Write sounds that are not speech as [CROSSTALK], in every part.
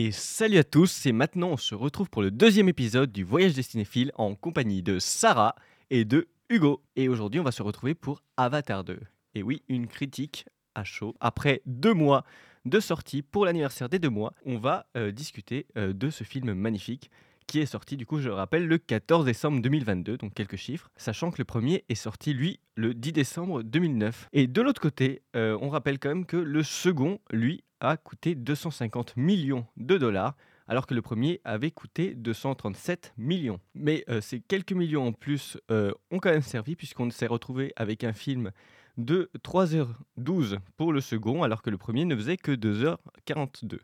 Et salut à tous, c'est maintenant on se retrouve pour le deuxième épisode du Voyage des cinéphiles en compagnie de Sarah et de Hugo. Et aujourd'hui on va se retrouver pour Avatar 2. Et oui, une critique à chaud. Après deux mois de sortie pour l'anniversaire des deux mois, on va euh, discuter euh, de ce film magnifique qui est sorti, du coup, je le rappelle, le 14 décembre 2022, donc quelques chiffres, sachant que le premier est sorti, lui, le 10 décembre 2009. Et de l'autre côté, euh, on rappelle quand même que le second, lui, a coûté 250 millions de dollars, alors que le premier avait coûté 237 millions. Mais euh, ces quelques millions en plus euh, ont quand même servi, puisqu'on s'est retrouvé avec un film de 3h12 pour le second, alors que le premier ne faisait que 2h42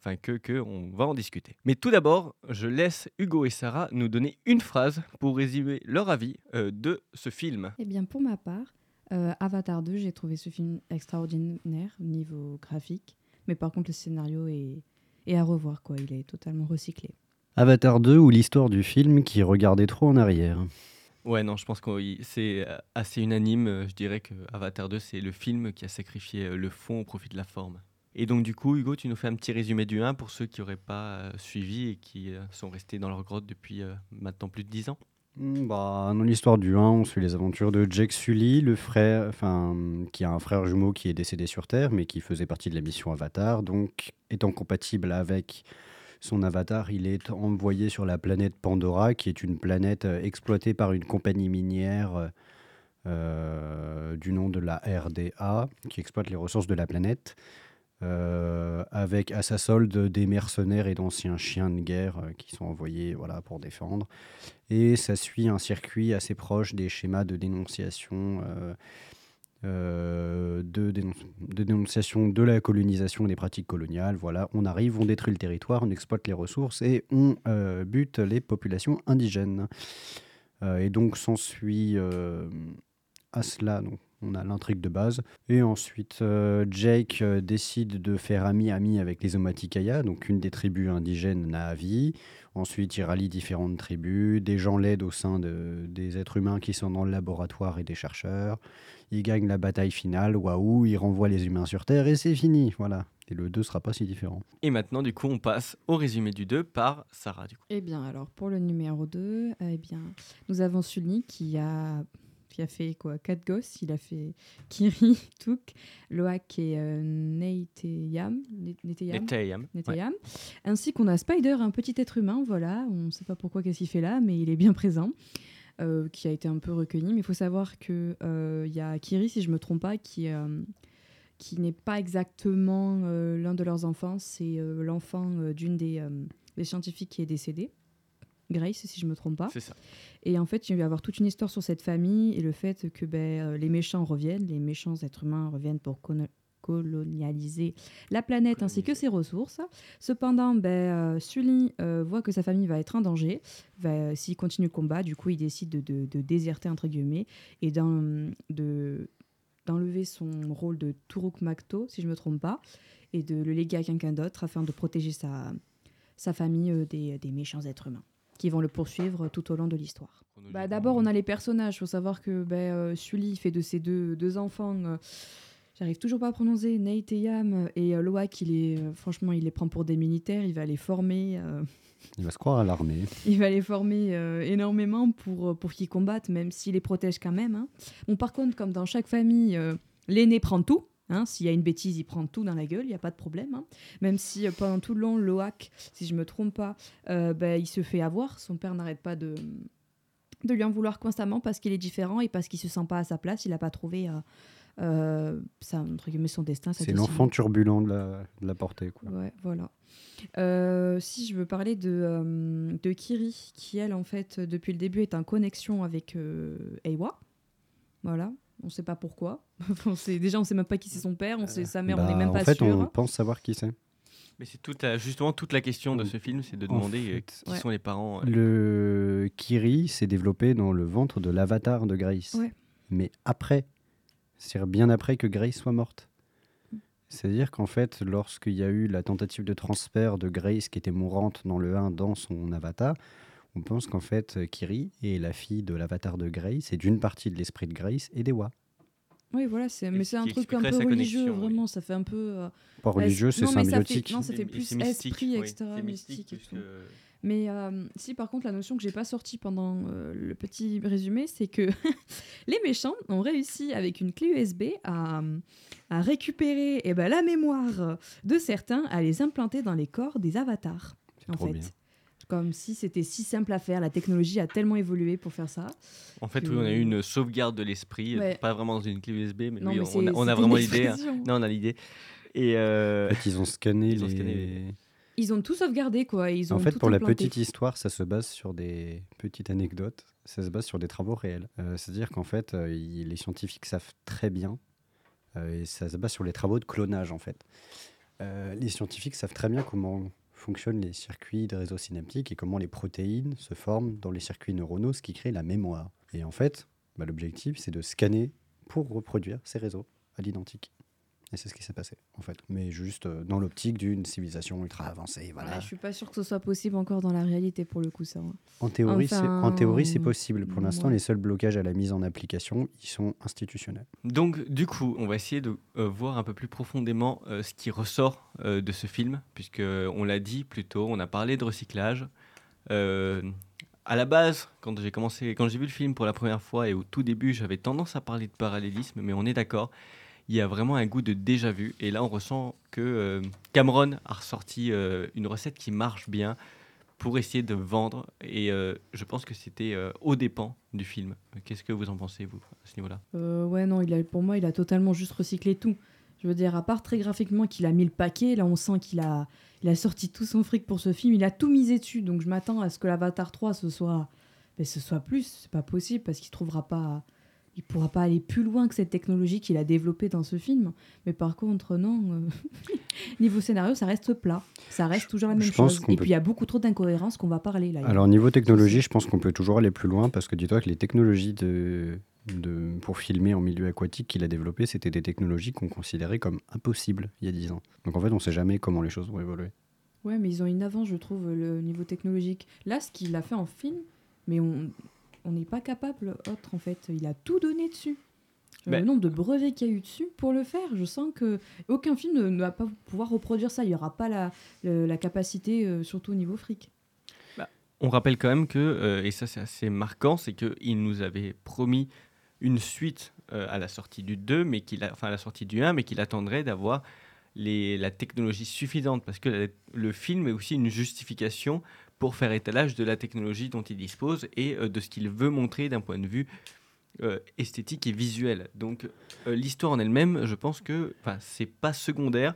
enfin que, que, on va en discuter. Mais tout d'abord, je laisse Hugo et Sarah nous donner une phrase pour résumer leur avis euh, de ce film. Eh bien, pour ma part, euh, Avatar 2, j'ai trouvé ce film extraordinaire au niveau graphique, mais par contre, le scénario est, est à revoir, quoi. Il est totalement recyclé. Avatar 2 ou l'histoire du film qui regardait trop en arrière Ouais, non, je pense que c'est assez unanime. Je dirais que Avatar 2, c'est le film qui a sacrifié le fond au profit de la forme. Et donc, du coup, Hugo, tu nous fais un petit résumé du 1 pour ceux qui n'auraient pas euh, suivi et qui euh, sont restés dans leur grotte depuis euh, maintenant plus de 10 ans hmm, bah, Dans l'histoire du 1, on suit les aventures de Jake Sully, le frère, enfin, qui a un frère jumeau qui est décédé sur Terre, mais qui faisait partie de la mission Avatar. Donc, étant compatible avec son avatar, il est envoyé sur la planète Pandora, qui est une planète exploitée par une compagnie minière du nom de la RDA, qui exploite les ressources de la planète. Euh, avec à sa solde des mercenaires et d'anciens chiens de guerre euh, qui sont envoyés voilà, pour défendre. Et ça suit un circuit assez proche des schémas de dénonciation, euh, de, dénonciation de la colonisation et des pratiques coloniales. Voilà, on arrive, on détruit le territoire, on exploite les ressources et on bute les populations indigènes. et donc s'ensuit à cela on a l'intrigue de base. Et ensuite, euh, Jake euh, décide de faire ami-ami avec les Omaticaya, donc une des tribus indigènes Na'vi. Ensuite, il rallie différentes tribus. Des gens l'aident au sein de, des êtres humains qui sont dans le laboratoire et des chercheurs. Il gagne la bataille finale, waouh, il renvoie les humains sur Terre et c'est fini. Voilà. Et le 2 sera pas si différent. Et maintenant, du coup, on passe au résumé du 2 par Sarah. Du coup. Eh bien, alors, pour le numéro 2, eh bien, nous avons Sully qui a qui a fait quoi Quatre gosses. Il a fait Kiri, [LAUGHS] Touk, Loak et euh, Neteyam. Neteyam. Ainsi qu'on a Spider, un petit être humain. Voilà, on ne sait pas pourquoi qu'est-ce qu'il fait là, mais il est bien [LAUGHS] présent. Euh, qui a été un peu recueilli. Mais il faut savoir qu'il euh, y a Kiri, si je ne me trompe pas, qui, euh, qui n'est pas exactement l'un de leurs enfants. C'est l'enfant d'une des, des scientifiques qui est décédée. Grace, si je me trompe pas. C'est ça. Et en fait, il va y avoir toute une histoire sur cette famille et le fait que ben, euh, les méchants reviennent, les méchants êtres humains reviennent pour colonialiser la planète ainsi que ses ressources. Cependant, ben, euh, Sully euh, voit que sa famille va être en danger. S'il continue le combat, du coup, il décide de, de, déserter, entre guillemets, et de d'enlever son rôle de Turuk Makto, si je ne me trompe pas, et de le léguer à quelqu'un d'autre afin de protéger sa, sa famille des, des méchants êtres humains qui vont le poursuivre tout au long de l'histoire. Bah, D'abord, on a les personnages. Il faut savoir que bah, euh, Sully fait de ses deux, deux enfants. Euh, j'arrive toujours pas à prononcer Nate et Yam et euh, Loak, il est, euh, franchement, il les prend pour des militaires. Il va les former. Il va se croire à l'armée. [LAUGHS] Il va les former énormément pour, pour qu'ils combattent, même s'il les protège quand même. Hein. Bon, par contre, comme dans chaque famille, l'aîné prend tout. Hein, S'il y a une bêtise, il prend tout dans la gueule, il n'y a pas de problème. Hein. Même si euh, pendant tout le long, Loak, si je me trompe pas, euh, ben, il se fait avoir. Son père n'arrête pas de, de lui en vouloir constamment parce qu'il est différent et parce qu'il se sent pas à sa place. Il n'a pas trouvé euh, ça, entre guillemets, son destin. C'est l'enfant turbulent de la, de la portée. Quoi. Ouais, voilà. si je veux parler de, de Kiri, qui elle, en fait, depuis le début, est en connexion avec Ewa. Voilà, on ne sait pas pourquoi. [LAUGHS] déjà, on ne sait même pas qui c'est son père, on sait sa mère, on n'est bah, même pas sûr. En fait, on pense savoir qui c'est. Mais c'est tout, justement toute la question de ce film, c'est de demander euh, qui sont les parents. Euh. Le Kiri s'est développé dans le ventre de l'avatar de Grace. Mais après, c'est bien après que Grace soit morte. C'est-à-dire qu'en fait, lorsqu'il y a eu la tentative de transfert de Grace qui était mourante dans le 1 dans son avatar, on pense qu'en fait, Kiri est la fille de l'avatar de Grace et d'une partie de l'esprit de Grace et d'Ewa. Oui, voilà, c'est mais ce c'est un truc un peu religieux, connexion, oui. vraiment. Ça fait un peu. euh, Pas religieux, c'est non, mais ça fait- symbiotique. non, ça fait plus c'est mystique, esprit, oui, etc., c'est mystique et plus tout. que- Mais euh, si, par contre, la notion que j'ai pas sortie pendant euh, le petit résumé, c'est que [LAUGHS] les méchants ont réussi avec une clé USB à, à récupérer eh ben, la mémoire de certains, à les implanter dans les corps des avatars. C'est En trop fait. bien. Comme si c'était si simple à faire. La technologie a tellement évolué pour faire ça. En fait, que- oui, on a eu une sauvegarde de l'esprit, Ouais. pas vraiment dans une clé USB, mais Non, oui, mais on, a, on a c'était vraiment une l'idée. hein. Non, on a l'idée. Et euh, En fait, ils ont scanné Ils ont les. scanné Ils ont tout sauvegardé, quoi. Ils ont En fait, tout pour la petite histoire, ça se base sur des petites anecdotes. Ça se base sur des travaux réels. Euh, C'est-à-dire qu'en fait, euh, les scientifiques savent très bien, euh, et ça se base sur les travaux de clonage, en fait. Euh, les scientifiques savent très bien comment fonctionnent les circuits de réseaux synaptiques et comment les protéines se forment dans les circuits neuronaux, ce qui crée la mémoire. Et en fait, bah, l'objectif, c'est de scanner pour reproduire ces réseaux à l'identique. Et c'est ce qui s'est passé, en fait. Mais juste euh, dans l'optique d'une civilisation ultra avancée. Voilà. Ouais, je suis pas sûre que ce soit possible encore dans la réalité pour le coup, ça. hein. En théorie, c'est en Enfin, théorie, c'est possible. Pour l'instant, ouais. les seuls blocages à la mise en application, ils sont institutionnels. donc, du coup, on va essayer de euh, voir un peu plus profondément euh, ce qui ressort euh, de ce film, puisque on l'a dit plus tôt, on a parlé de recyclage. Euh, à la base, quand j'ai commencé, quand j'ai vu le film pour la première fois et au tout début, j'avais tendance à parler de parallélisme, mais on est d'accord, il y a vraiment un goût de déjà vu. Et là, on ressent que euh, Cameron a ressorti euh, une recette qui marche bien pour essayer de vendre. Et euh, je pense que c'était aux dépens du film. Qu'est-ce que vous en pensez, vous, à ce niveau-là? Ouais, non, il a, pour moi, il a totalement juste recyclé tout. Je veux dire, à part très graphiquement qu'il a mis le paquet, là, on sent qu'il a, il a sorti tout son fric pour ce film. Il a tout misé dessus. Donc, je m'attends à ce que l'Avatar 3, ce soit, mais ce soit plus. C'est pas possible parce qu'il trouvera pas. Il pourra pas aller plus loin que cette technologie qu'il a développée dans ce film. Mais par contre, non. euh, [LAUGHS] Niveau scénario, ça reste plat. Ça reste toujours la même chose. Et peut- puis, il y a beaucoup trop d'incohérences qu'on va parler là. Alors, niveau technologie, je pense qu'on peut toujours aller plus loin parce que dis-toi que les technologies de, de, pour filmer en milieu aquatique qu'il a développées, c'était des technologies qu'on considérait comme impossibles il y a 10 ans. Donc, en fait, on ne sait jamais comment les choses vont évoluer. Ouais, mais ils ont une avance, je trouve, le niveau technologique. Là, ce qu'il a fait en film, mais on on n'est pas capable autre, en fait. Il a tout donné dessus. Euh, Ben- Le nombre de brevets qu'il y a eu dessus pour le faire, je sens que aucun film ne, ne va pas pouvoir reproduire ça. Il n'y aura pas la, le- la capacité, euh, surtout au niveau fric. On rappelle quand même que, euh, et ça c'est assez marquant, c'est qu'il nous avait promis une suite euh, à la sortie du 2, mais qu'il a, enfin à la sortie du 1, mais qu'il attendrait d'avoir les, la technologie suffisante, parce que la- le film est aussi une justification pour faire étalage de la technologie dont il dispose et euh, de ce qu'il veut montrer d'un point de vue euh, esthétique et visuel. Donc euh, l'histoire en elle-même, je pense que, enfin, c'est pas secondaire,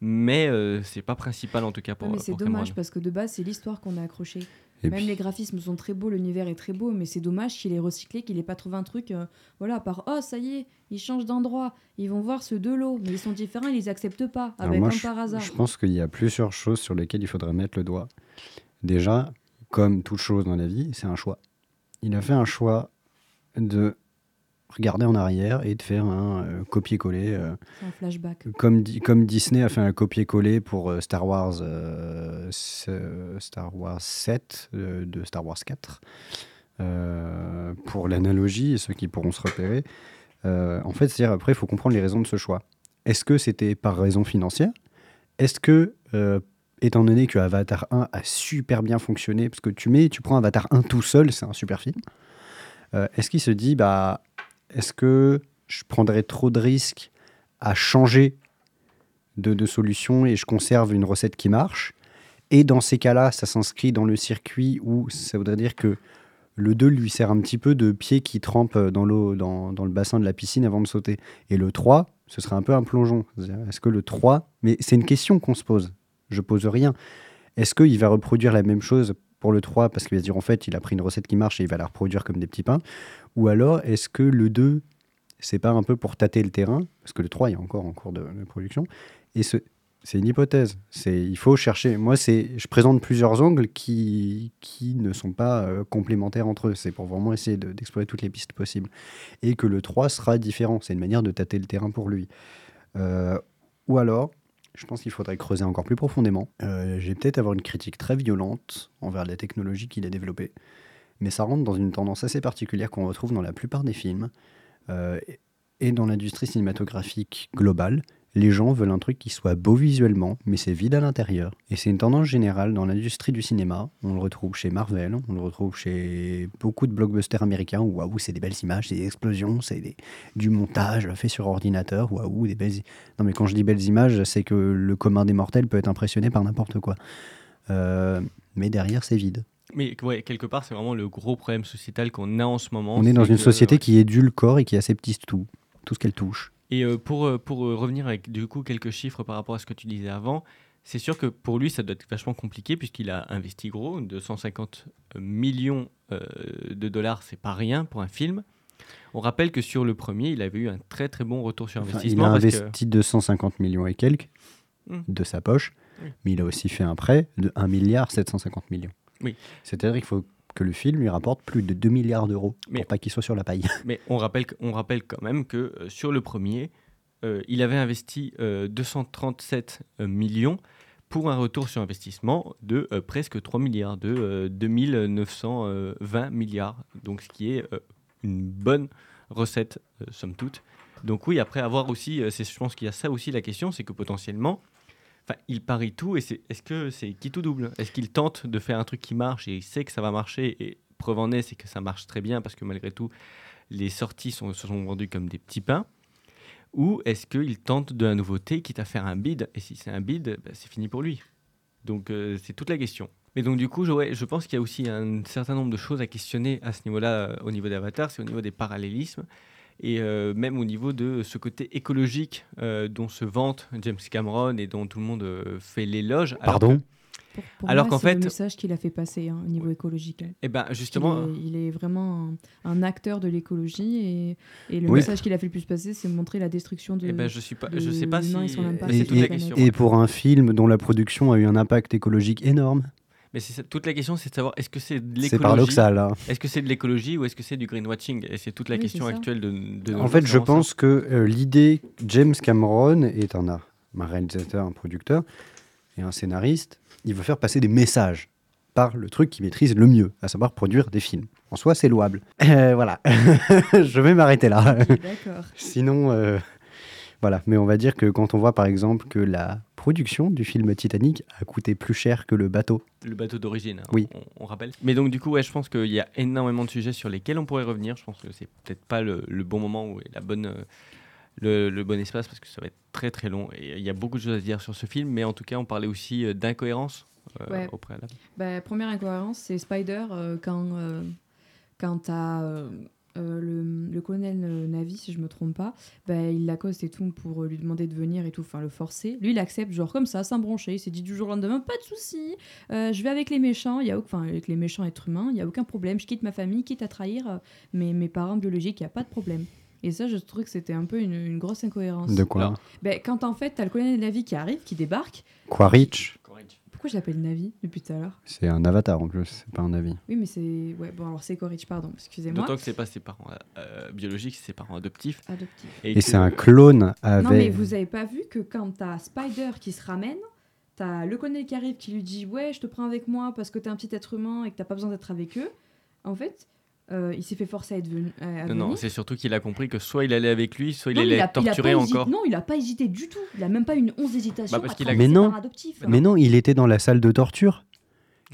mais euh, c'est pas principal en tout cas pour. Ouais, mais c'est dommage Cameron. parce que de base, c'est l'histoire qu'on a accroché. Et Même puis- les graphismes sont très beaux, l'univers est très beau, mais c'est dommage qu'il ait recyclé, qu'il ait pas trouvé un truc, euh, voilà, par oh ça y est, ils changent d'endroit, ils vont voir ceux de l'eau, mais ils sont différents, ils les acceptent pas, ah Alors ben, moi, comme je, par hasard. je pense qu'il y a plusieurs choses sur lesquelles il faudrait mettre le doigt. Déjà, comme toute chose dans la vie, c'est un choix. Il a fait un choix de regarder en arrière et de faire un euh, copier-coller. euh, un flashback. comme, Di- comme Disney a fait un copier-coller pour euh, Star Wars Star Wars 7 euh, de Star Wars 4. Euh, pour l'analogie et ceux qui pourront se repérer. En fait, c'est-à-dire après, il faut comprendre les raisons de ce choix. Est-ce que c'était par raison financière? Est-ce que, étant donné que Avatar 1 a super bien fonctionné, parce que tu mets, tu prends Avatar 1 tout seul, c'est un super film. euh, est-ce qu'il se dit, bah, est-ce que je prendrais trop de risques à changer de, solution et je conserve une recette qui marche? Et dans ces cas-là, ça s'inscrit dans le circuit où ça voudrait dire que le 2 lui sert un petit peu de pied qui trempe dans l'eau, dans, dans le bassin de la piscine avant de sauter. Et le 3, ce serait un peu un plongeon. Est-ce que le 3, mais c'est une question qu'on se pose. Je pose rien. Est-ce qu'il va reproduire la même chose pour le 3 parce qu'il va se dire en fait il a pris une recette qui marche et il va la reproduire comme des petits pains? Ou alors est-ce que le 2, c'est pas un peu pour tâter le terrain? Parce que le 3 il est encore en cours de, production. Et ce, c'est une hypothèse. C'est, il faut chercher. Moi, c'est, je présente plusieurs angles qui, qui ne sont pas euh, complémentaires entre eux. C'est pour vraiment essayer de- d'explorer toutes les pistes possibles. Et que le 3 sera différent. C'est une manière de tâter le terrain pour lui. Euh, ou alors, je pense qu'il faudrait creuser encore plus profondément. Euh, j'ai peut-être avoir une critique très violente envers la technologie qu'il a développée. Mais ça rentre dans une tendance assez particulière qu'on retrouve dans la plupart des films. Euh, et- Et dans l'industrie cinématographique globale, les gens veulent un truc qui soit beau visuellement, mais c'est vide à l'intérieur. Et c'est une tendance générale dans l'industrie du cinéma. On le retrouve chez Marvel, on le retrouve chez beaucoup de blockbusters américains où waouh, c'est des belles images, c'est des explosions, c'est des- du montage fait sur ordinateur, waouh, des belles. Non, mais quand je dis belles images, c'est que le commun des mortels peut être impressionné par n'importe quoi. Euh, mais derrière, c'est vide. Mais ouais, quelque part, c'est vraiment le gros problème sociétal qu'on a en ce moment. On est dans une société qui édulcore et qui aseptise tout, tout ce qu'elle touche. Et euh, pour, euh, pour euh, revenir avec du coup quelques chiffres par rapport à ce que tu disais avant, c'est sûr que pour lui, ça doit être vachement compliqué puisqu'il a investi gros, 250 millions de dollars, c'est pas rien pour un film. On rappelle que sur le premier, il avait eu un très très bon retour sur Enfin, il investissement. a parce que- investi 250 millions et quelques Hmm. de sa poche, mais il a aussi fait un prêt de 1 milliard 750 millions. Oui. C'est-à-dire qu'il faut que le film lui rapporte plus de 2 milliards d'euros Mais- pour pas qu'il soit sur la paille. [LAUGHS] Mais on rappelle, on rappelle quand même que euh, sur le premier, euh, il avait investi euh, 237 euh, millions pour un retour sur investissement de presque 3 milliards, de euh, 2920 milliards. Donc ce qui est une bonne recette, somme toute. Donc oui, après avoir aussi, c'est- je pense qu'il y a ça aussi la question, c'est que potentiellement, enfin, il parie tout et c'est, est-ce que c'est qui tout double? Est-ce qu'il tente de faire un truc qui marche et il sait que ça va marcher? Et preuve en est, c'est que ça marche très bien parce que malgré tout, les sorties sont, se sont vendues comme des petits pains Ou est-ce qu'il tente de la nouveauté, quitte à faire un bid? Et si c'est un bid, bah, c'est fini pour lui. Donc euh, c'est toute la question. Mais donc du coup, je, ouais, je pense qu'il y a aussi un certain nombre de choses à questionner à ce niveau-là, euh, au niveau d'Avatar, c'est au niveau des parallélismes. Et euh, même au niveau de ce côté écologique euh, dont se vante James Cameron et dont tout le monde euh, fait l'éloge. alors Pardon que- Pour, pour Alors qu'en c'est fait- le message qu'il a fait passer hein, au niveau écologique. Eh ben justement, il, est, il est vraiment un, un acteur de l'écologie et, et le Oui. message qu'il a fait le plus passer, c'est montrer la destruction de. eh ben, je suis pas, de je sais pas si et Et, toute la et- question. et pour un film dont la production a eu un impact écologique énorme, Mais c'est ça- toute la question, c'est de savoir est-ce que c'est de l'écologie c'est paradoxal. hein. Est-ce que c'est de l'écologie ou est-ce que c'est du greenwatching? Et c'est toute la Oui, question actuelle de, de En fait, je ça. pense que euh, l'idée, James Cameron est un, un réalisateur, un producteur et un scénariste. Il veut faire passer des messages par le truc qu'il maîtrise le mieux, à savoir produire des films. En soi, c'est louable. [LAUGHS] Euh, voilà, [LAUGHS] je vais m'arrêter là. D'accord. Sinon, euh, voilà. Mais on va dire que quand on voit par exemple que la production du film Titanic a coûté plus cher que le bateau. Le bateau d'origine, hein, Oui. on, on rappelle. Mais donc, du coup, ouais, je pense qu'il y a énormément de sujets sur lesquels on pourrait revenir. Je pense que c'est peut-être pas le, le bon moment ou la bonne, euh, le, le bon espace parce que ça va être très très long. Et il y a beaucoup de choses à dire sur ce film. Mais en tout cas, on parlait aussi euh, d'incohérence euh, Ouais. au préalable. Bah, première incohérence, c'est Spider euh, quand, euh, quand t'as euh, le, le colonel euh, Navi, si je me trompe pas, bah, il l'accoste et tout pour euh, lui demander de venir et tout, enfin le forcer. Lui, il accepte, genre comme ça, sans broncher. Il s'est dit du jour au lendemain, pas de souci, euh, je vais avec les méchants, il y a, au- enfin avec les méchants êtres humains, il y a aucun problème. Je quitte ma famille, quitte à trahir euh, mes, mes parents biologiques, il y a pas de problème. Et ça, je trouve que c'était un peu une, une grosse incohérence. De quoi Ben, quand en fait, t'as le colonel Navi qui arrive, qui débarque. Quaritch, Pourquoi je l'appelle Navi depuis tout à l'heure c'est un avatar en plus, c'est pas un avis. Oui, mais c'est. Ouais, bon, alors c'est Quaritch, pardon, excusez-moi. D'autant que c'est pas ses parents euh, biologiques, c'est ses parents adoptifs. Adoptif. Et que- c'est un clone avec. Non, mais vous avez pas vu que quand t'as Spider qui se ramène, t'as le colonel qui arrive qui lui dit Ouais, je te prends avec moi parce que t'es un petit être humain et que t'as pas besoin d'être avec eux. En fait, euh, il s'est fait forcer à être venu. à- Non, non, c'est surtout qu'il a compris que soit il allait avec lui, soit il Non, mais allait a- être a hésité- encore. Non, il a pas hésité du tout. Il a même pas une once d'hésitation. Bah, parce à qu'il a- Mais non. adoptifs. Mais non, il était dans la salle de torture.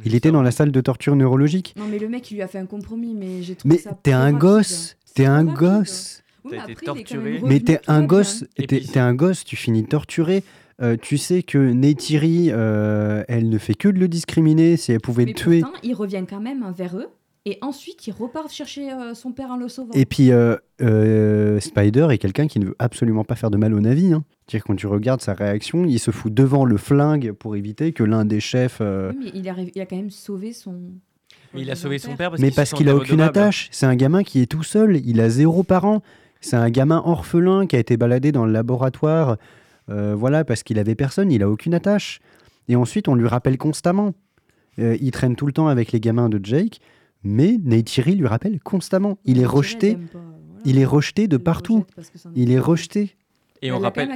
Il était dans la salle de torture neurologique. Non, mais le mec, il lui a fait un compromis, mais j'ai trouvé Mais ça. t'es trop un rapide. gosse, t'es un gosse. Oui, T'as mais été après, il torturé. Mais t'es un gosse, t'es t'es un gosse, tu finis torturé. Euh, tu sais que Neytiri, euh, elle ne fait que de le discriminer. Si elle pouvait Mais le tuer, pourtant, ils reviennent quand même vers eux. Et ensuite, ils repartent chercher euh, son père en le sauvant. Et puis, euh, euh, Spider est quelqu'un qui ne veut absolument pas faire de mal au Navi. Hein. C'est-à-dire, quand tu regardes sa réaction, il se fout devant le flingue pour éviter que l'un des chefs. euh, Oui, mais il, arrive, il a quand même sauvé son. Mais il a sauvé son père. parce Mais parce qu'il a aucune attache. C'est un gamin qui est tout seul. Il a zéro parent. C'est un gamin orphelin qui a été baladé dans le laboratoire. euh, voilà, parce qu'il avait personne. Il a aucune attache. Et ensuite, on lui rappelle constamment. Euh, il traîne tout le temps avec les gamins de Jake. Mais Neytiri lui rappelle constamment. Il est rejeté. pas, voilà. Il est rejeté de partout. Il est rejeté. Et on rappelle,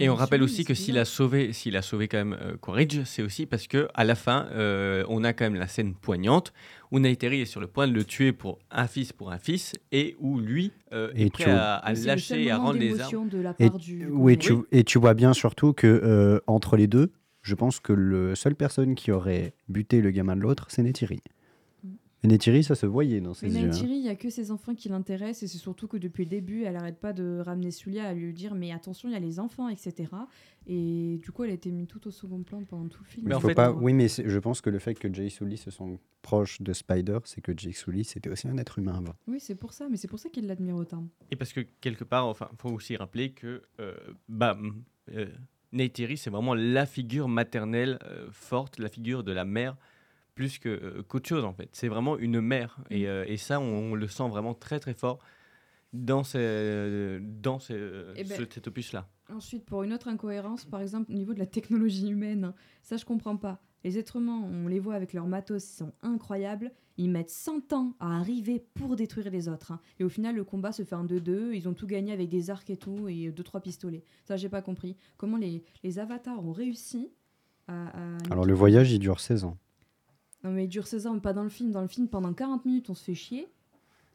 Et on rappelle aussi que s'il a sauvé, s'il a sauvé quand même euh, c'est aussi parce que à la fin, euh, on a quand même la scène poignante où Neytiri est sur le point de le tuer pour un fils pour un fils et où lui euh, Et est prêt tu- à, à lâcher et à rendre les armes. de la Et, du. oui, tu, et tu vois bien surtout que euh, entre les deux, je pense que le seule personne qui aurait buté le gamin de l'autre, c'est Neytiri. Et Neytiri, ça se voyait dans ses Mais yeux. hein. Neytiri, il n'y a que ses enfants qui l'intéressent et c'est surtout que depuis le début, elle arrête pas de ramener Sulia à lui dire mais attention, il y a les enfants, etc. Et du coup, elle a été mise tout au second plan pendant tout le film. Mais en fait- pas... Oui, mais je pense que le fait que Jay Sully se sent proche de Spider, c'est que Jay Sully, c'était aussi un être humain avant. Oui, c'est pour ça, mais c'est pour ça qu'il l'admire autant. Et parce que quelque part, enfin, faut aussi rappeler que euh, mm, euh, Neytiri, c'est vraiment la figure maternelle euh, forte, la figure de la mère, plus que euh, qu'autre chose en fait. C'est vraiment une mère, et, euh, et ça, on, on le sent vraiment très très fort dans, ces, dans ces- Eh ben, ce- cet opus-là. Ensuite, pour une autre incohérence, par exemple, au niveau de la technologie humaine, ça je comprends pas. Les êtres humains, on les voit avec leurs matos, ils sont incroyables. Ils mettent 100 ans à arriver pour détruire les autres. hein. Et au final, le combat se fait en 2-2. Ils ont tout gagné avec des arcs et tout, et 2-3 pistolets. Ça, j'ai pas compris. Comment les, les avatars ont réussi à. à- Alors le voyage, il dure 16 ans. Non, mais dure 16 ans, mais pas dans le film. Dans le film, pendant 40 minutes, on se fait chier.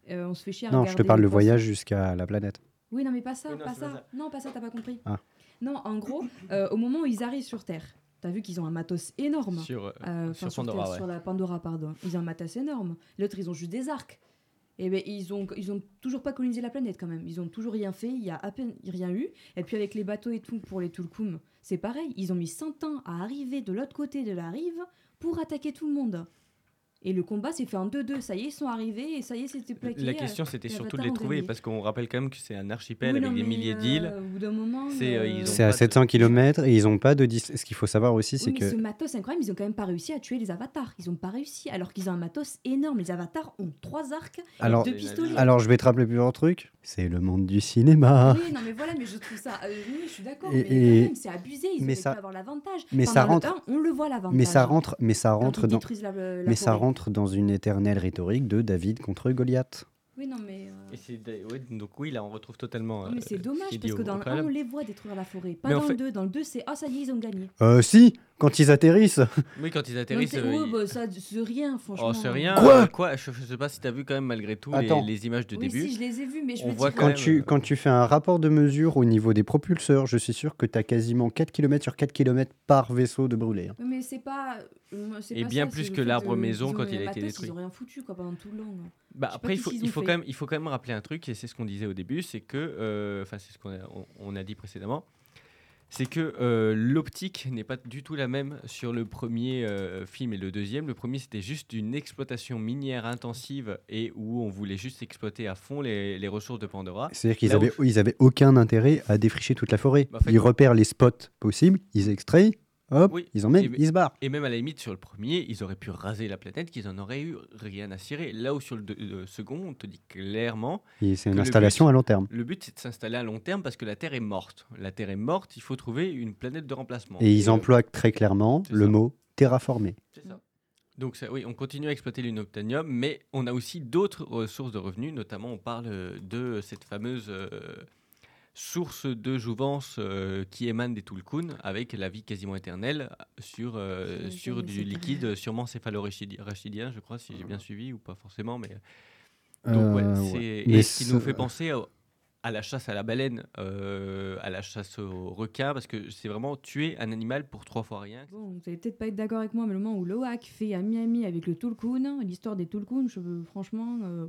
Euh, on se fait chier à Non, je te parle le voyage jusqu'à la planète. Oui, non, mais pas ça, Oui, non, pas c'est ça. pas ça. Non, pas ça, t'as pas compris. Ah. Non, en gros, euh, au moment où ils arrivent sur Terre, t'as vu qu'ils ont un matos énorme. Sur, euh, Euh, sur Pandora, Terre, ouais. sur la Pandora, pardon. Ils ont un matos énorme. L'autre, ils ont juste des arcs. Et ben, ils ont, ils ont toujours pas colonisé la planète quand même. Ils ont toujours rien fait. Il y a à peine rien eu. Et puis avec les bateaux et tout pour les Tulkum, c'est pareil. Ils ont mis 100 ans à arriver de l'autre côté de la rive pour attaquer tout le monde. Et le combat s'est fait en 2-2. Ça y est, ils sont arrivés et ça y est, c'était plaqué. La question, euh, c'était les surtout de les trouver, parce qu'on rappelle quand même que c'est un archipel Oui, avec non, des milliers euh, d'îles. Au bout d'un moment. C'est, euh, C'est à pas de- 700 km et ils ont pas de... dis- Ce qu'il faut savoir aussi, c'est Oui, mais que... ce matos incroyable, ils ont quand même pas réussi à tuer les avatars. Ils ont pas réussi, alors qu'ils ont un matos énorme. Les avatars ont trois arcs, Alors, deux pistolets. alors je vais te rappeler plus un truc. C'est le monde du cinéma. Oui, non, mais voilà, mais je trouve ça. euh, oui, je suis d'accord. Et- Mais quand et- même, c'est abusé. Ils mais ça- pu avoir l'avantage. mais Pendant ça le rentre- on le voit l'avantage. Mais ça rentre, mais ça rentre dans... détruisent la, la Mais ça forêt. Rentre dans une éternelle rhétorique de David contre Goliath. Oui, non, mais. euh, ouais, donc oui, là, on retrouve totalement. oui, mais euh, c'est ce dommage parce que dans le 1, préalable. on les voit détruire la forêt. Pas Mais dans fait- le 2. Dans le 2, c'est Ah, ça y est, ils ont gagné. Euh, si, quand ils atterrissent. Oui, quand ils atterrissent. euh, ouais, ils- bah, ça, c'est rien, franchement. Oh, c'est rien. Quoi euh, quoi je, je sais pas si t'as vu quand même malgré tout les, images de Oui, début. si, je les ai vus, mais je On me voit dis quand Quand même, tu, quand tu fais un rapport de mesure au niveau des propulseurs, je suis sûr que tu as quasiment 4 km sur 4 km par vaisseau de brûlé. hein. Mais c'est pas. euh, Et pas bien ça, plus que l'arbre maison quand il a été détruit. Ils ont rien foutu quoi pendant tout le long. hein. Bah, après, il faut, il, faut quand même, il faut quand même rappeler un truc, et c'est ce qu'on disait au début, c'est que, euh, enfin, c'est ce qu'on a, on, on a dit précédemment, c'est que euh, l'optique n'est pas du tout la même sur le premier euh, film et le deuxième. Le premier, c'était juste une exploitation minière intensive et où on voulait juste exploiter à fond les, les ressources de Pandora. C'est-à-dire qu'ils Là où- avaient, ils avaient aucun intérêt à défricher toute la forêt. Bah, en fait- ils repèrent les spots possibles, ils extraient, hop, Oui. ils emmènent, Et- ils se barrent. Et même à la limite, sur le premier, ils auraient pu raser la planète, qu'ils en auraient eu rien à cirer. Là où sur le, second, on te dit clairement Et c'est une installation but- à long terme. Le but, c'est de s'installer à long terme parce que la Terre est morte. La Terre est morte, il faut trouver une planète de remplacement. Et ils euh, emploient très clairement le ça. mot terraformer. c'est ça. Donc ça, oui, on continue à exploiter l'unobtainium, mais on a aussi d'autres euh, sources de revenus. Notamment, on parle euh, de cette fameuse euh, source de jouvence euh, qui émane des Tulkun, avec la vie quasiment éternelle sur, euh, sur du liquide, sûrement céphalorachidien, je crois, si j'ai bien suivi, ou pas forcément, mais... Donc, ouais, Euh, c'est- ouais. Et ce qui nous fait penser à la chasse à la baleine, euh, à la chasse au requin, parce que c'est vraiment tuer un animal pour trois fois rien. Bon, vous allez peut-être pas être d'accord avec moi, mais le moment où Loak fait à Miami avec le Tulkun, l'histoire des Tulkun, je veux franchement, euh,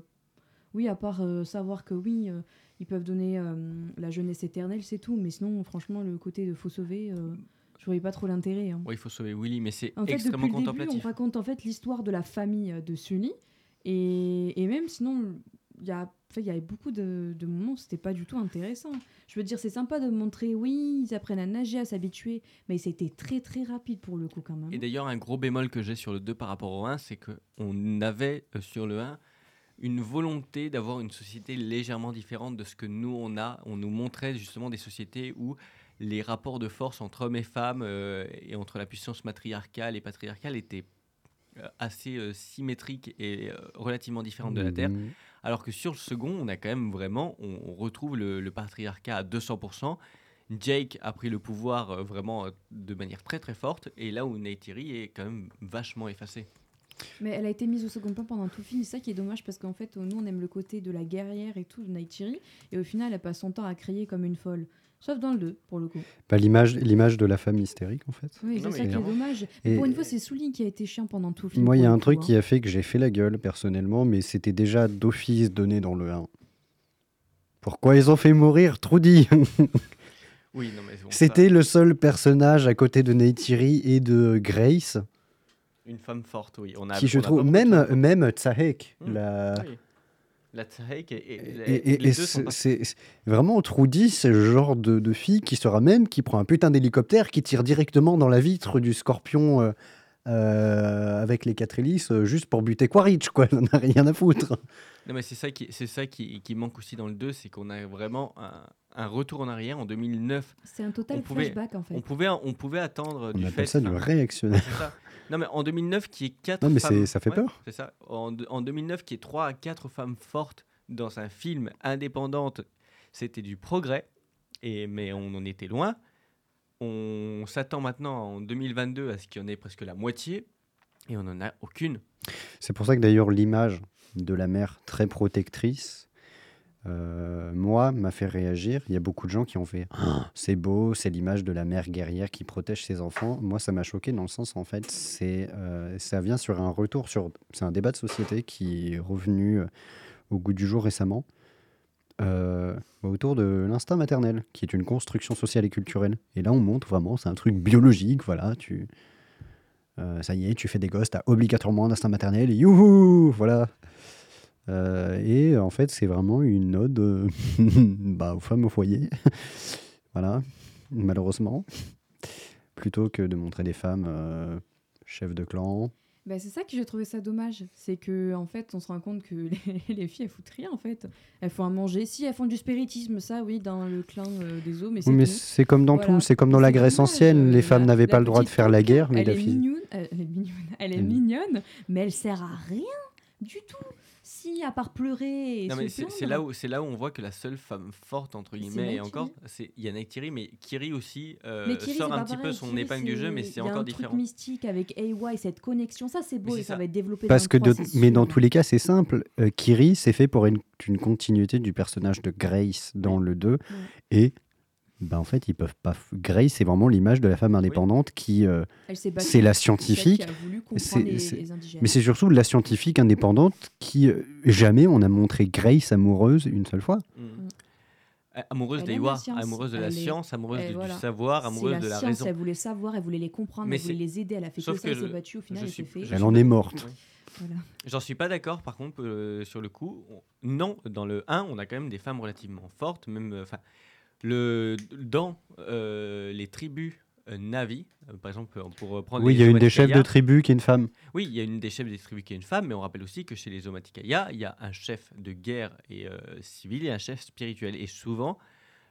oui, à part euh, savoir que oui, euh, ils peuvent donner euh, la jeunesse éternelle, c'est tout. Mais sinon, franchement, le côté de faut sauver, euh, je voyais pas trop l'intérêt. hein. Oui, il faut sauver Willy, mais c'est En fait, extrêmement depuis le début, on raconte en fait l'histoire de la famille euh, de Sully. Et, et même sinon, il y a, enfin, il y avait beaucoup de, de moments où c'était pas du tout intéressant. Je veux dire, c'est sympa de montrer, oui, ils apprennent à nager, à s'habituer, mais c'était très très rapide pour le coup quand même. Et d'ailleurs, un gros bémol que j'ai sur le 2 par rapport au 1, c'est qu'on avait euh, sur le 1 une volonté d'avoir une société légèrement différente de ce que nous on a. On nous montrait justement des sociétés où les rapports de force entre hommes et femmes euh, et entre la puissance matriarcale et patriarcale étaient euh, assez euh, symétriques et relativement différentes de la Terre. Mhm. Alors que sur le second, on a quand même vraiment, on, on retrouve le, le patriarcat à 200%. Jake a pris le pouvoir vraiment de manière très très forte, et là où Neytiri est quand même vachement effacée. Mais elle a été mise au second plan pendant tout le film, c'est ça qui est dommage parce qu'en fait, nous on aime le côté de la guerrière et tout de Neytiri, et au final elle passe son temps à crier comme une folle. Sauf dans le 2, pour le coup. Bah, l'image, l'image de la femme hystérique, en fait. Oui, c'est ça qui est dommage. Mais Et- pour une fois, c'est Souligne qui a été chiant pendant tout le film. Moi, il y a un truc coup, qui hein. a fait que j'ai fait la gueule, personnellement, mais c'était déjà d'office donné dans le 1. Pourquoi ils ont fait mourir Trudy [LAUGHS] Oui, non, mais bon, C'était le seul personnage à côté de Neytiri et de Grace, une femme forte, oui. On a, qui je on a trouve, même, même Tsahek, Hmm. la... Oui. La Tsahek et, et- Et, et- les et deux sont c'est- vraiment Trudy, c'est le genre de, de fille qui sera même qui prend un putain d'hélicoptère qui tire directement dans la vitre du scorpion euh, euh, avec les quatre hélices euh, juste pour buter Quaritch, quoi. [LAUGHS] Elle en a rien à foutre. Non, mais c'est ça, qui, c'est ça qui, qui manque aussi dans le 2, c'est qu'on a vraiment un, un retour en arrière. En 2009, C'est un total on pouvait- flashback en fait. on, pouvait, on pouvait attendre On du appelle fait... ça du réactionnaire. Non, mais en 2009, qui est 4 Non, mais femmes... ça fait peur. C'est ça. En, de- en 2009, qui est 3 à 4 femmes fortes dans un film indépendante, c'était du progrès, et, mais on en était loin. On s'attend maintenant en 2022 à ce qu'il y en ait presque la moitié, et on n'en a aucune. C'est pour ça que d'ailleurs l'image de la mère très protectrice, euh, moi, m'a fait réagir. Il y a beaucoup de gens qui ont fait Ah, c'est beau, c'est l'image de la mère guerrière qui protège ses enfants. Moi, ça m'a choqué dans le sens, en fait, c'est euh, ça vient sur un retour sur. C'est un débat de société qui est revenu euh, au goût du jour récemment. euh, autour de l'instinct maternel, qui est une construction sociale et culturelle. Et là, on montre vraiment, c'est un truc biologique, voilà, tu, euh, ça y est, tu fais des gosses, t'as obligatoirement un instinct maternel, et youhou, voilà. Euh, et en fait, c'est vraiment une ode euh, [LAUGHS] bah, aux femmes au foyer, [LAUGHS] voilà, malheureusement, plutôt que de montrer des femmes euh, chefs de clan. Bah, c'est ça que j'ai trouvé ça dommage. C'est que en fait, on se rend compte que [LAUGHS] les, les filles, elles foutent rien en fait. Elles font à manger. Si, elles font du spiritisme, ça oui, dans le clan des eaux, mais c'est Oui, mais tout. c'est comme dans Voilà. tout, c'est comme dans la Grèce ancienne, les femmes n'avaient pas le droit de faire la guerre, mais elle la est fille. mignonne, elle, elle est mignonne, elle est mignonne, mais elle sert à rien du tout. Si, à part pleurer et Non, mais c'est là, où, c'est là où on voit que la seule femme forte, entre guillemets, et encore, c'est- il y a Neytiri, mais Kiri aussi euh, Mais Kiri, sort c'est un petit peu son Kiri, épingle du jeu, mais c'est- encore un truc différent. mystique avec AY, cette connexion, ça c'est beau et ça, ça. va être développé Parce dans que le 3, de- c'est mais dans tous les cas, c'est simple. Euh, Kiri, c'est fait pour une, une continuité du personnage de Grace dans le 2. Et ben, en fait, ils peuvent pas. Grace, c'est vraiment l'image de la femme indépendante qui. euh, c'est la scientifique, qui a voulu c'est- comprendre les, c'est- les indigènes. mais c'est surtout la scientifique indépendante qui. euh, jamais on a montré Grace amoureuse une seule fois. Mm. Euh, Amoureuse science, amoureuse de la elle est- science, amoureuse du- voilà. du savoir, amoureuse la de la science, raison. Elle voulait savoir, elle voulait les comprendre, Mais elle voulait les aider. Elle a fait Sauf que ça, que elle s'est je- battue. Au final, je elle suis- s'est fait. je Elle en est morte. Oui. Voilà. J'en suis pas d'accord, par contre, euh, sur le coup. On- Non, dans le 1, on a quand même des femmes relativement fortes, même. euh, le dans euh, les tribus euh, Navi, euh, par exemple, euh, pour prendre Oui, il y a une des chefs de tribu qui est une femme. Oui, il y a une des chefs des tribus qui est une femme, mais on rappelle aussi que chez les Omaticaya, il y a un chef de guerre et civil et un chef spirituel. Et souvent.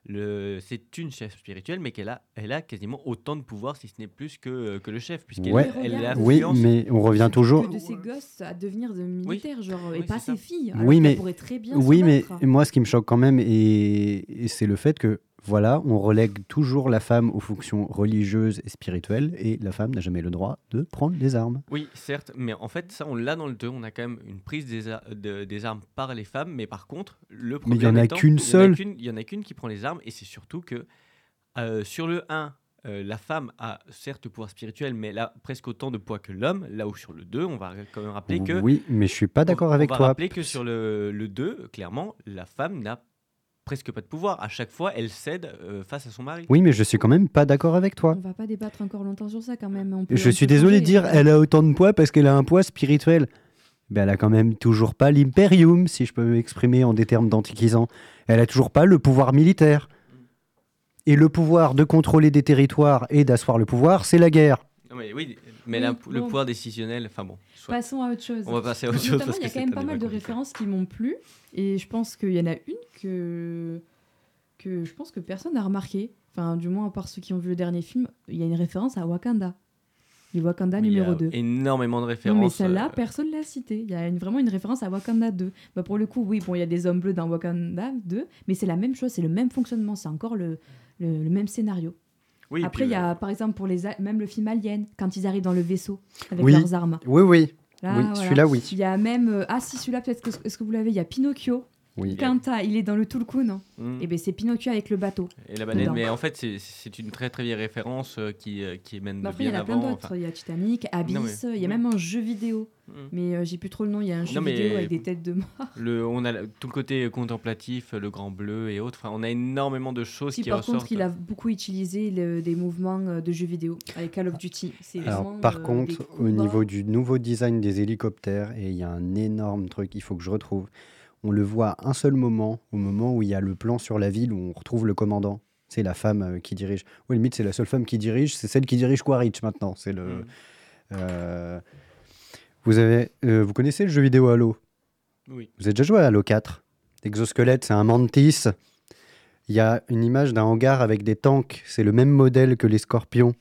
C'est une chef spirituelle, mais qu'elle a, elle a quasiment autant de pouvoir, si ce n'est plus que, que le chef, puisqu'elle Ouais. elle Regarde. Oui, mais on revient toujours. que de ses gosses à devenir de militaires, genre, et Oui, pas c'est ça. ses filles. Oui, alors mais- pourrait très bien Oui, mais moi, ce qui me choque quand même, et, et c'est le fait que, voilà, on relègue toujours la femme aux fonctions religieuses et spirituelles, et la femme n'a jamais le droit de prendre les armes. Oui, certes, mais en fait, ça, on l'a dans le 2. On a quand même une prise des, ar- de- des armes par les femmes, mais par contre, le Mais il y problème. en a qu'une seule. Il y en a qu'une qui prend les armes, et c'est surtout que euh, sur le 1, euh, la femme a certes le pouvoir spirituel, mais elle a presque autant de poids que l'homme. Là où sur le 2, on va quand même rappeler que. Oui, mais je suis pas d'accord avec on va toi. rappeler que sur le, le 2, clairement, la femme n'a presque pas de pouvoir. À chaque fois, elle cède euh, face à son mari. Oui, mais je suis quand même pas d'accord avec toi. On va pas débattre encore longtemps sur ça quand même. on peut- on Je suis désolé de dire, elle a autant de poids parce qu'elle a un poids spirituel. Ben, elle a quand même toujours pas l'imperium, si je peux m'exprimer en des termes d'antiquisant. Elle a toujours pas le pouvoir militaire. Et le pouvoir de contrôler des territoires et d'asseoir le pouvoir, c'est la guerre. Non, mais oui, mais Oui, la- le pouvoir décisionnel, enfin bon. soit. Passons à autre chose. On va passer à autre chose parce il y a quand même pas mal de références qui m'ont plu. Et je pense qu'il y en a une que, que je pense que personne n'a remarqué. Enfin, du moins, à part ceux qui ont vu le dernier film, il y a une référence à Wakanda. Le Wakanda Oui, il y a numéro 2. Énormément de Non, mais références. celle-là, euh, personne l'a cité. Il y a une- vraiment une référence à Wakanda 2. Bah, pour le coup, oui, bon, il y a des hommes bleus dans Wakanda 2, mais c'est la même chose, c'est le même fonctionnement. C'est encore le, le, le même scénario. Oui, Après, il y euh, a par exemple pour les a- même le film Alien, quand ils arrivent dans le vaisseau avec Oui. leurs armes. Oui, oui. Là, oui, voilà. celui-là, oui. Il y a même euh, ah si celui-là peut-être que est-ce que vous l'avez? Il y a Pinocchio. Oui. Quand t'as- il est dans le Tulkun, hmm. et ben c'est Pinocchio avec le bateau. Et la baleine, mais en fait, c'est- une très très vieille référence euh, qui, euh, qui mène Bah de après, il y bien en a plein d'autres. enfin, Il y a Titanic, Abyss, il y a même un jeu vidéo. hmm. Mais euh, j'ai plus trop le nom. Il y a un jeu Non, mais- vidéo avec des têtes de mort. Le, on a tout le côté contemplatif, le grand bleu et autres. Enfin, on a énormément de choses Si qui par ressortent. contre, il a beaucoup utilisé le- des mouvements euh, de jeux vidéo avec Call of Duty. C'est Alors, par euh, contre, au niveau du nouveau design des hélicoptères, et il y a un énorme truc, il faut que je retrouve. On le voit un seul moment, au moment où il y a le plan sur la ville où on retrouve le commandant. C'est la femme euh, qui dirige. Oui, limite, c'est la seule femme qui dirige. C'est celle qui dirige Quaritch maintenant. C'est le. Hmm. euh, Vous avez, euh, vous connaissez le jeu vidéo Halo? Oui. Vous avez déjà joué à Halo 4 Exosquelette, c'est un mantis. Il y a une image d'un hangar avec des tanks. C'est le même modèle que les scorpions.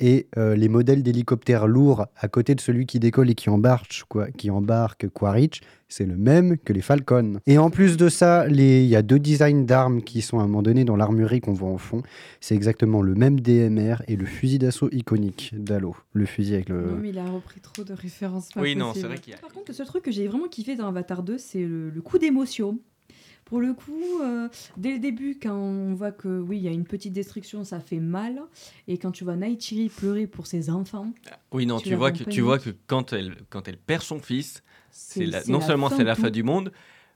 Et euh, les modèles d'hélicoptères lourds à côté de celui qui décolle et qui embarque, quoi, qui embarque Quaritch, c'est le même que les Falcons. Et en plus de ça, les- il y a deux designs d'armes qui sont à un moment donné dans l'armurerie qu'on voit en fond. C'est exactement le même DMR et le fusil d'assaut iconique d'Halo. Le fusil avec le. Non, mais il a repris trop de références. pas Oui, non, c'est vrai qu'il y a- Par contre, le seul truc que j'ai vraiment kiffé dans Avatar 2, c'est le, le coup d'émotion. Pour le coup, euh, dès le début, quand on voit que oui, il y a une petite destruction, ça fait mal. Et quand tu vois Naichiri pleurer pour ses enfants, Oui, non, Tu vois que, tu vois que quand elle, quand elle perd son fils, c'est non seulement c'est la fin du monde,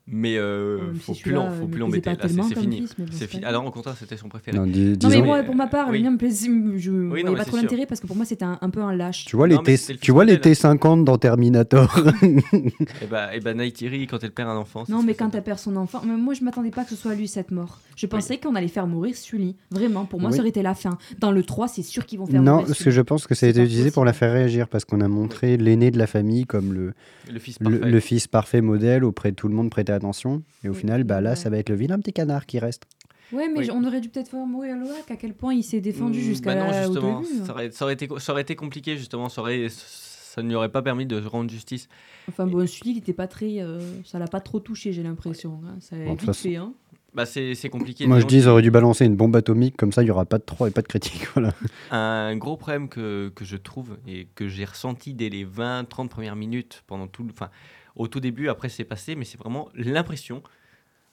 mais euh, si faut plus euh, faut me plus l'embêter. Là, c'est fini. C'est Alors au contraire, c'était son préféré. Non, dis- Non, mais moi, pour ma part, oui. le mien me plaisait. Je Oui, voyais non, mais pas trop l'intérêt parce que pour moi, c'était un, un peu un lâche. Tu vois, Non, les, tu vois les fils T50 dans Terminator [LAUGHS] [LAUGHS] Et bah, et bah Neytiri, quand elle perd un enfant. Non, mais quand elle perd son enfant, mais moi je m'attendais pas que ce soit lui cette mort. Je pensais qu'on allait faire mourir Sully. Vraiment, pour moi, Oui. ça aurait été la fin. Dans le 3, c'est sûr qu'ils vont faire Non, parce que je pense que ça a été utilisé pour la faire réagir, parce qu'on a montré l'aîné de la famille comme le, le fils parfait. modèle auprès de tout le monde prêtait attention. Et au Oui, final, bah là, ouais. ça va être le vilain petit canard qui reste. Ouais, mais Oui. on aurait dû peut-être faire mourir Loak, à quel point il s'est défendu Hmm, jusqu'à bah non, la- au justement, début. hein. ça aurait, ça aurait été, ça aurait été compliqué justement. Ça aurait, ça ne lui aurait pas permis de rendre justice. Enfin bon, Sully, il était pas très. euh, ça l'a pas trop touché, j'ai l'impression. hein. Ça a Bon, de toute vite façon- fait. Hein. Bah c'est c'est compliqué. Moi, je dis, ils auraient dû balancer une bombe atomique, comme ça, il n'y aura pas de 3 et pas de critique. [LAUGHS] Voilà. Un gros problème que, que je trouve et que j'ai ressenti dès les 20-30 premières minutes, pendant tout, le- enfin, au tout début, après c'est passé, mais c'est vraiment l'impression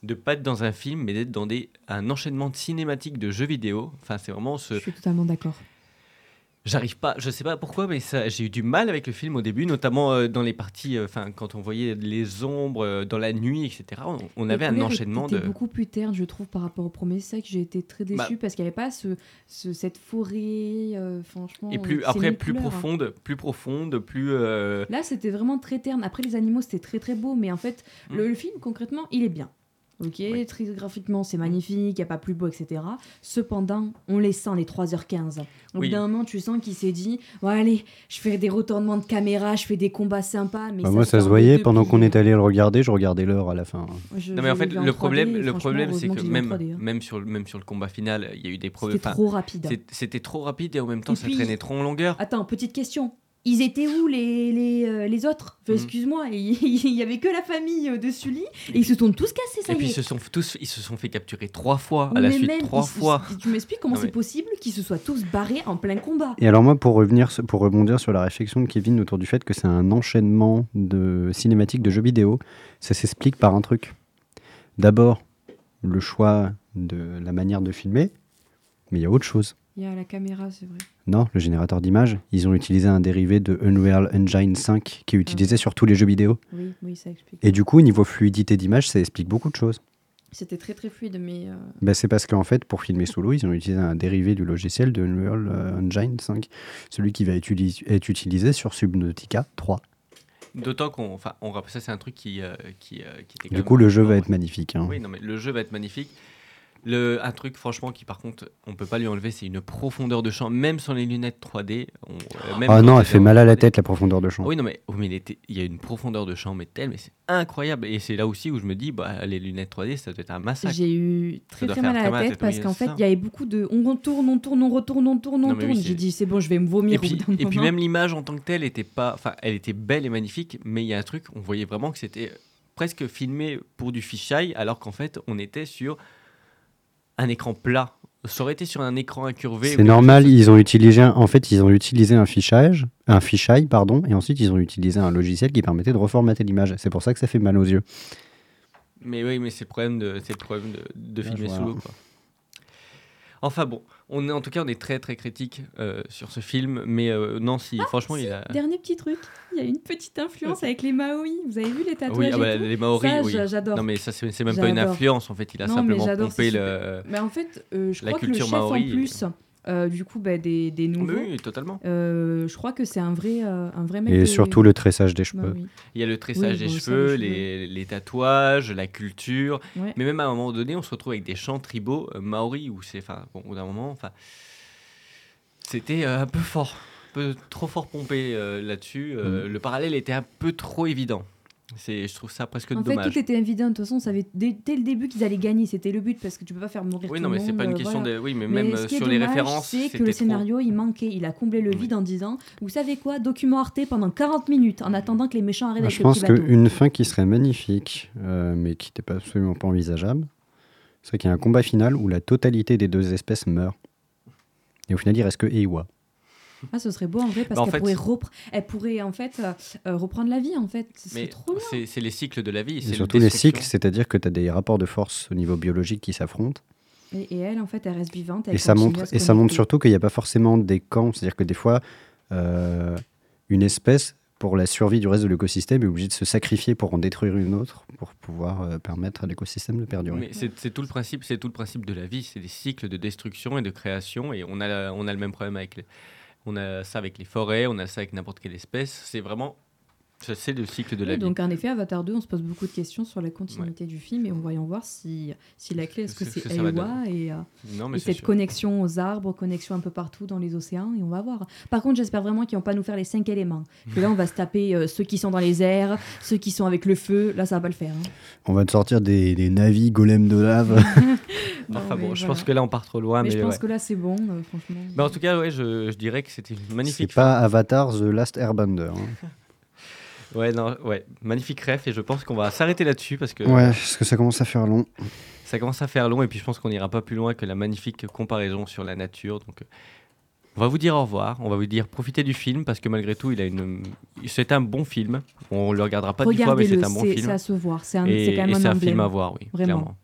de pas être dans un film, mais d'être dans des, un enchaînement de de jeux vidéo. Enfin, c'est vraiment ce. Je suis totalement d'accord. J'arrive pas, je sais pas pourquoi, mais ça, j'ai eu du mal avec le film au début, notamment euh, dans les parties, euh, enfin, quand on voyait les ombres euh, dans la nuit, etc. On, avait un enchaînement étaient de. beaucoup plus terne, je trouve, par rapport au premier. Que j'ai été très Bah. parce qu'il n'y avait pas ce, ce- cette forêt, franchement. Et plus après, plus couleurs, hein. profonde, plus profonde, plus. Là, c'était vraiment très terne. Après, les animaux, c'était très très beau, mais en fait, Mm. le, le film, concrètement, il est bien. Ok, Oui. très graphiquement, c'est magnifique, il n'y a pas plus beau, etc. Cependant, on les sent les 3h15. Au Oui. bout d'un moment, tu sens qu'il s'est dit Bon, allez, je fais des retournements de caméra, je fais des combats sympas. Mais Bah, moi, ça se voyait depuis, pendant qu'on est allé le regarder, je regardais l'heure à la fin. je- Non mais en fait le 3D, problème, le problème c'est que même 3D, hein. même sur le même sur le combat final, il y a eu des problèmes. C'était trop rapide. C'était trop rapide et en même temps Et ça puis- traînait trop en longueur. Attends, petite question. Ils étaient où les, les, euh, les autres Enfin, Mhm. Excuse-moi, il [LAUGHS] il y avait que la famille euh, de Sully et ils se sont tous cassés, ça Et puis ils se sont tous ils se sont fait capturer trois fois à la suite trois ils- fois. Tu m'expliques comment c'est mais- possible qu'ils se soient tous barrés en plein combat Et alors moi, pour revenir, pour rebondir sur la réflexion de Kevin autour du fait que c'est un enchaînement de cinématiques de jeux vidéo, ça s'explique par un truc. D'abord, le choix de la manière de filmer, mais il y a autre chose. Il y a la caméra, c'est vrai. Non, le générateur d'image, ils ont utilisé un dérivé de Unreal Engine 5 qui est utilisé sur tous les jeux vidéo. Oui, oui, ça explique. Et du coup, au niveau fluidité d'image, ça explique beaucoup de choses. C'était très très fluide, mais euh, Ben, c'est parce qu'en fait, pour filmer solo, ils ont utilisé un dérivé du logiciel de Unreal euh, Engine 5, celui qui va être utilisé sur Subnautica 3. D'autant qu'on enfin on rappelle ça c'est un truc qui euh, qui, euh, qui était quand Du coup, le jeu va être magnifique. hein. Oui, non mais le jeu va être magnifique. Le, un truc franchement qui par contre on peut pas lui enlever c'est une profondeur de champ même sans les lunettes 3D. on- euh, même Ah non, elle fait mal à la 3D. tête, la profondeur de champ. Oui, non, mais, mais il, était- il y a une profondeur de champ, mais telle, mais c'est incroyable. Et c'est là aussi où je me dis, bah, les lunettes 3D, ça doit être un massacre. j'ai eu très très mal à la tête parce qu'en fait, il y avait beaucoup de on retourne, on tourne, on retourne, on tourne, on tourne. J'ai dit c'est bon, je vais me vomir Et puis, et même l'image en tant que telle était pas, enfin, elle était belle et magnifique, mais il y a un truc, on voyait vraiment que c'était presque filmé pour du fisheye, alors qu'en fait, on était sur un écran plat. ça aurait été sur un écran incurvé. C'est normal, ils ont utilisé, un- en fait, ils ont utilisé un fichage, un fichaille, pardon, et ensuite ils ont utilisé un logiciel qui permettait de reformater l'image. C'est pour ça que ça fait mal aux yeux. Mais oui, mais c'est le problème de, c'est le problème de, de filmer sous l'eau. Enfin bon, on est, en tout cas, on est très très critique euh, sur ce film, mais euh, Nancy, franchement, il a. Dernier petit truc, il y a une petite influence avec les Maoris. Vous avez vu les tatouages Oui, ah et bah, tout les Maoris, Ça, oui. j'a- j'adore. Non, mais ça, c'est même pas une influence, en fait. Il a Non, simplement pompé le. Mais en fait, euh, je La crois que le chef maori, en plus, euh, du coup, bah, des, des nouveaux, oui, totalement. euh, je crois que c'est un vrai, euh, un vrai mec. Et de- surtout le tressage des cheveux. Maori. Il y a le tressage Oui, des cheveux, les cheveux. les, les tatouages, la culture. Ouais. Mais même à un moment donné, on se retrouve avec des chants tribaux euh, maoris où c'est, enfin, bon, au bout d'un moment, enfin, c'était euh, un peu fort, un peu trop fort pompé euh, là-dessus. Euh, Mm. Le parallèle était un peu trop évident. C'est, je trouve ça presque En fait, dommage. tout était évident. De toute façon, on savait dès, dès le début qu'ils allaient gagner. C'était le but parce que tu peux pas faire mourir oui, tout non, le mais c'est pas une euh, question voilà. de, oui, mais, Mais même euh, sur les références, c'est que le trop. scénario, il manquait. Il a comblé le Oui. vide en disant Vous savez quoi Document Arte pendant 40 minutes en attendant que les méchants arrivent Moi, avec je le pense qu'une fin qui serait magnifique, euh, mais qui n'était pas absolument pas envisageable, c'est qu'il y a un combat final où la totalité des deux espèces meurt. Et au final, il reste que Eiwa. Ah, ce serait beau en vrai parce Bah, qu'elle fait, pourrait, repr- elle pourrait en fait euh, euh, reprendre la vie en fait. Ce serait Mais trop bien. c'est, c'est les cycles de la vie. C'est surtout les cycles, c'est-à-dire que tu as des rapports de force au niveau biologique qui s'affrontent. Et, et elle, en fait, elle reste vivante. elle Et ça, montre, et ça montre surtout qu'il n'y a pas forcément des camps. C'est-à-dire que des fois, euh, une espèce, pour la survie du reste de l'écosystème, est obligée de se sacrifier pour en détruire une autre, pour pouvoir euh, permettre à l'écosystème de perdurer. Mais c'est c'est tout le principe, c'est tout le principe de la vie, c'est des cycles de destruction et de création, et on a, on a le même problème avec les, on a ça avec les forêts, on a ça avec n'importe quelle espèce. C'est vraiment, ça, c'est le cycle de la Oui, vie. donc en effet, Avatar 2, on se pose beaucoup de questions sur la continuité du film et on va y en voir si, si la clé, est-ce que C'est Aiwa et, euh, non, mais cette sûr. connexion aux arbres, connexion un peu partout dans les océans et on va voir. Par contre, j'espère vraiment qu'ils vont pas nous faire les cinq éléments. Que là, on va se taper euh, ceux qui sont dans les airs, ceux qui sont avec le feu. Là, ça va pas le faire. hein. On va te sortir des, des navis golems de lave. [LAUGHS] Enfin bon, je voilà. pense que là on part trop loin, mais, mais, je pense ouais. que là, c'est bon, euh, franchement. Mais en tout cas, ouais, je, je dirais que c'était une C'est magnifique. pas Avatar The Last Airbender. hein. [LAUGHS] Ouais, non, ouais, magnifique ref, et je pense qu'on va s'arrêter là-dessus parce que Ouais, parce que ça commence à faire long. ça commence à faire long, et puis je pense qu'on n'ira pas plus loin que la magnifique comparaison sur la nature. Donc, euh, on va vous dire au revoir, on va vous dire profitez du film parce que malgré tout, il a une, c'est un bon film. On le regardera pas dix fois, mais c'est un bon c'est film. c'est à se voir. C'est un- et c'est quand et même c'est un un film à voir, oui, Vraiment. clairement.